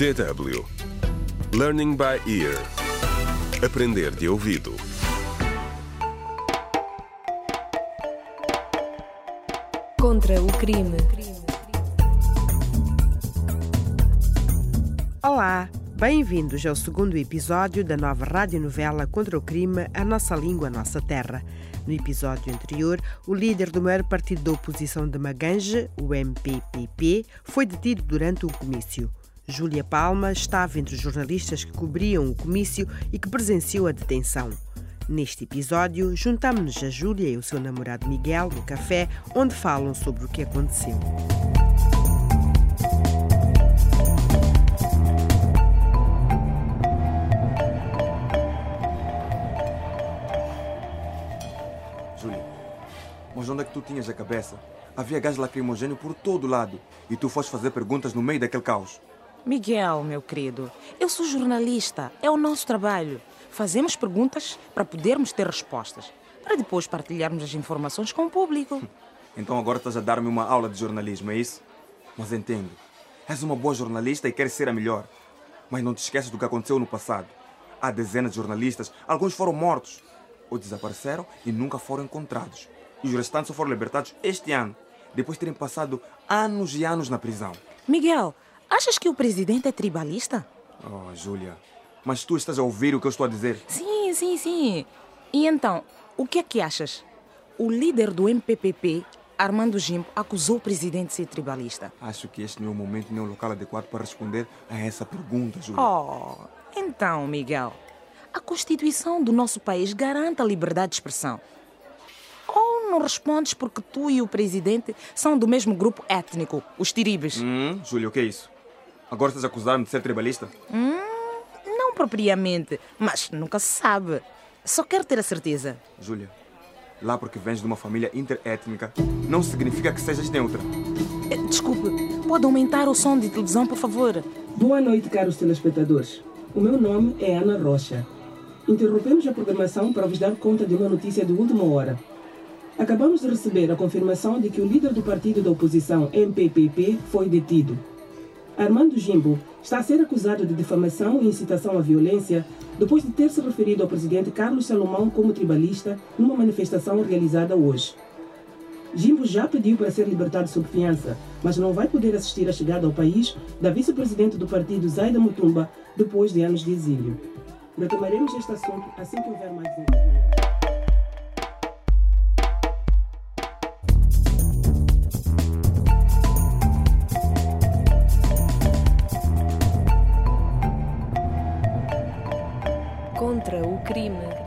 DW Learning by Ear Aprender de ouvido Contra o crime. Olá, bem-vindos ao segundo episódio da nova radionovela Contra o Crime, A Nossa Língua, a Nossa Terra. No episódio anterior, o líder do maior partido da oposição de Maganje, o MPPP, foi detido durante um comício. Júlia Palma estava entre os jornalistas que cobriam o comício e que presenciou a detenção. Neste episódio, juntamos-nos a Júlia e o seu namorado Miguel no café, onde falam sobre o que aconteceu. Júlia, mas onde é que tu tinhas a cabeça? Havia gás lacrimogêneo por todo lado e tu foste fazer perguntas no meio daquele caos. Miguel, meu querido, eu sou jornalista, é o nosso trabalho. Fazemos perguntas para podermos ter respostas, para depois partilharmos as informações com o público. Então agora estás a dar-me uma aula de jornalismo, é isso? Mas entendo. És uma boa jornalista e queres ser a melhor. Mas não te esqueças do que aconteceu no passado. Há dezenas de jornalistas, alguns foram mortos, ou desapareceram e nunca foram encontrados. E os restantes só foram libertados este ano, depois de terem passado anos e anos na prisão. Miguel, achas que o presidente é tribalista? Oh, Júlia, mas tu estás a ouvir o que eu estou a dizer? Sim, sim, sim. E então, o que é que achas? O líder do MPPP, Armando Gimpo, acusou o presidente de ser tribalista. Acho que este não é o momento nem o local adequado para responder a essa pergunta, Júlia. Oh, então, Miguel, a Constituição do nosso país garante a liberdade de expressão. Ou não respondes porque tu e o presidente são do mesmo grupo étnico, os tiribes? Hum, Júlia, o que é isso? Agora estás a acusar-me de ser tribalista? Não propriamente, mas nunca se sabe. Só quero ter a certeza. Júlia, lá porque vens de uma família interétnica, não significa que sejas neutra. Eh, Desculpe, pode aumentar o som de televisão, por favor? Boa noite, caros telespectadores. O meu nome é Ana Rocha. Interrompemos a programação para vos dar conta de uma notícia de última hora. Acabamos de receber a confirmação de que o líder do partido da oposição, MPPP, foi detido. Armando Jimbo está a ser acusado de difamação e incitação à violência depois de ter se referido ao presidente Carlos Salomão como tribalista numa manifestação realizada hoje. Jimbo já pediu para ser libertado sob fiança, mas não vai poder assistir à chegada ao país da vice-presidente do partido Zaida Mutumba depois de anos de exílio. Retomaremos este assunto assim que houver mais desenvolvimento. Crime.